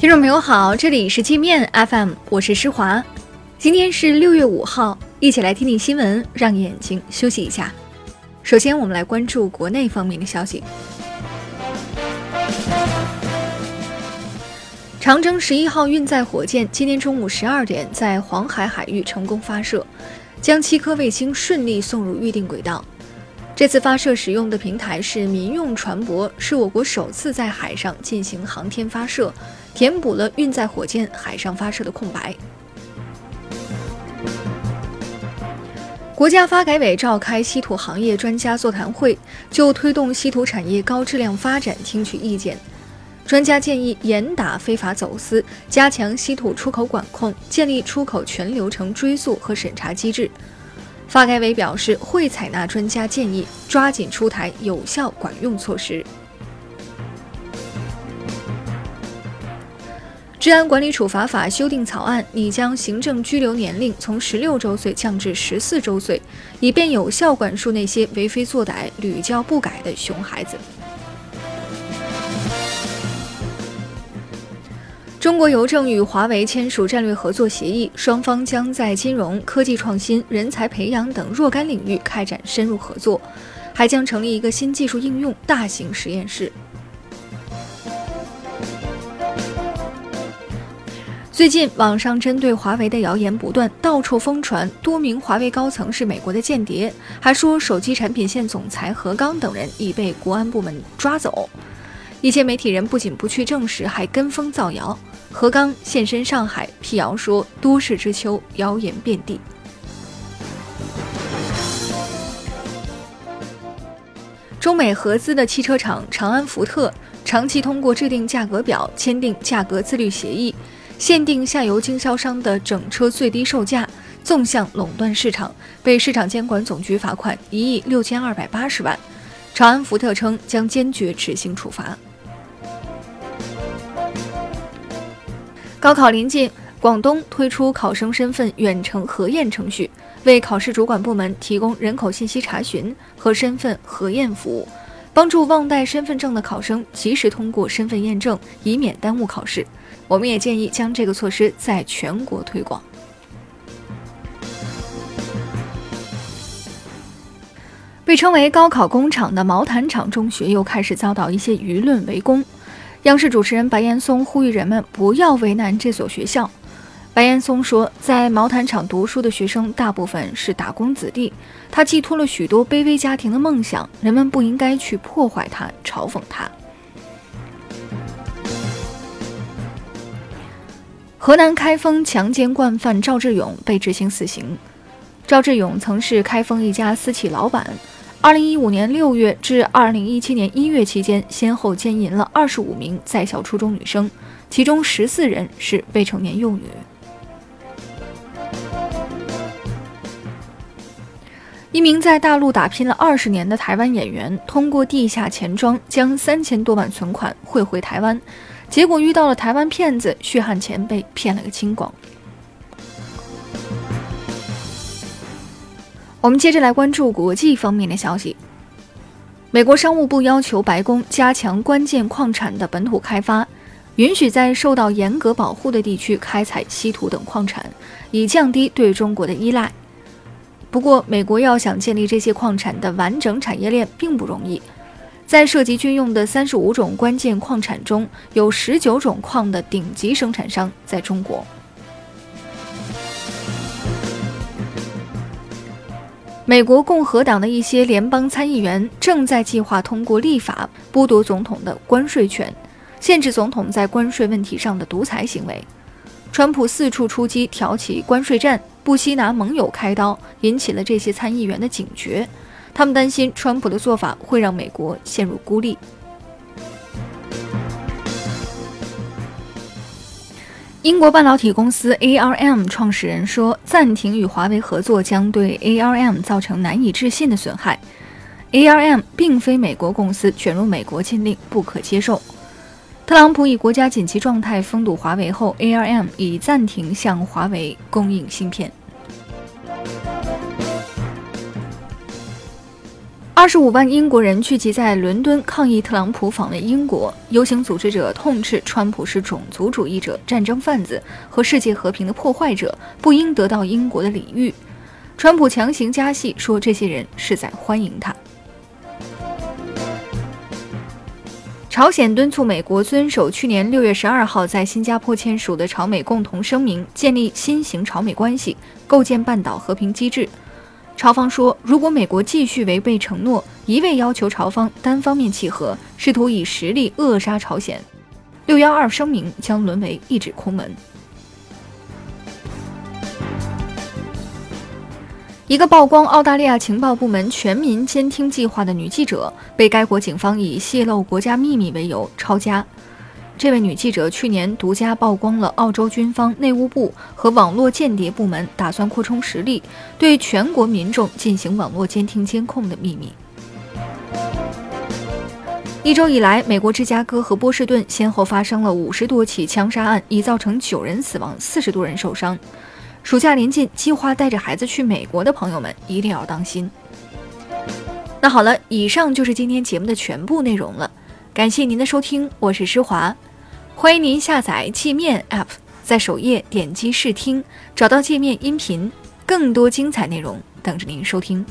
听众朋友好，这里是界面 FM，我是施华。今天是六月五号，一起来听听新闻，让眼睛休息一下。首先，我们来关注国内方面的消息。长征十一号运载火箭今天中午十二点在黄海海域成功发射，将七颗卫星顺利送入预定轨道。这次发射使用的平台是民用船舶，是我国首次在海上进行航天发射，填补了运载火箭海上发射的空白。国家发改委召开稀土行业专家座谈会，就推动稀土产业高质量发展听取意见。专家建议严打非法走私，加强稀土出口管控，建立出口全流程追溯和审查机制。发改委表示，会采纳专家建议，抓紧出台有效管用措施。治安管理处罚法修订草案拟将行政拘留年龄从十六周岁降至十四周岁，以便有效管束那些为非作歹、屡教不改的熊孩子。中国邮政与华为签署战略合作协议，双方将在金融科技创新、人才培养等若干领域开展深入合作，还将成立一个新技术应用大型实验室。最近，网上针对华为的谣言不断，到处疯传多名华为高层是美国的间谍，还说手机产品线总裁何刚等人已被国安部门抓走。一些媒体人不仅不去证实，还跟风造谣。何刚现身上海辟谣说，多事之秋，谣言遍地。中美合资的汽车厂长安福特长期通过制定价格表、签订价格自律协议，限定下游经销商的整车最低售价，纵向垄断市场，被市场监管总局罚款一亿六千二百八十万。长安福特称将坚决执行处罚。高考临近，广东推出考生身份远程核验程序，为考试主管部门提供人口信息查询和身份核验服务，帮助忘带身份证的考生及时通过身份验证，以免耽误考试。我们也建议将这个措施在全国推广。被称为“高考工厂”的毛坦厂中学又开始遭到一些舆论围攻。央视主持人白岩松呼吁人们不要为难这所学校。白岩松说，在毛坦厂读书的学生大部分是打工子弟，他寄托了许多卑微家庭的梦想，人们不应该去破坏他、嘲讽他。河南开封强奸惯犯赵志勇被执行死刑。赵志勇曾是开封一家私企老板。二零一五年六月至二零一七年一月期间，先后奸淫了二十五名在校初中女生，其中十四人是未成年幼女。一名在大陆打拼了二十年的台湾演员，通过地下钱庄将三千多万存款汇回台湾，结果遇到了台湾骗子，血汗钱被骗了个精光。我们接着来关注国际方面的消息。美国商务部要求白宫加强关键矿产的本土开发，允许在受到严格保护的地区开采稀土等矿产，以降低对中国的依赖。不过，美国要想建立这些矿产的完整产业链并不容易。在涉及军用的三十五种关键矿产中，有十九种矿的顶级生产商在中国。美国共和党的一些联邦参议员正在计划通过立法剥夺总统的关税权，限制总统在关税问题上的独裁行为。川普四处出击，挑起关税战，不惜拿盟友开刀，引起了这些参议员的警觉。他们担心川普的做法会让美国陷入孤立。英国半导体公司 ARM 创始人说：“暂停与华为合作将对 ARM 造成难以置信的损害。ARM 并非美国公司，卷入美国禁令不可接受。”特朗普以国家紧急状态封堵华为后，ARM 已暂停向华为供应芯片。二十五万英国人聚集在伦敦抗议特朗普访问英国。游行组织者痛斥川普是种族主义者、战争贩子和世界和平的破坏者，不应得到英国的礼遇。川普强行加戏，说这些人是在欢迎他。朝鲜敦促美国遵守去年六月十二号在新加坡签署的朝美共同声明，建立新型朝美关系，构建半岛和平机制。朝方说，如果美国继续违背承诺，一味要求朝方单方面契合，试图以实力扼杀朝鲜，六幺二声明将沦为一纸空文。一个曝光澳大利亚情报部门全民监听计划的女记者，被该国警方以泄露国家秘密为由抄家。这位女记者去年独家曝光了澳洲军方内务部和网络间谍部门打算扩充实力，对全国民众进行网络监听监控的秘密。一周以来，美国芝加哥和波士顿先后发生了五十多起枪杀案，已造成九人死亡，四十多人受伤。暑假临近，计划带着孩子去美国的朋友们一定要当心。那好了，以上就是今天节目的全部内容了，感谢您的收听，我是施华。欢迎您下载界面 App，在首页点击试听，找到界面音频，更多精彩内容等着您收听。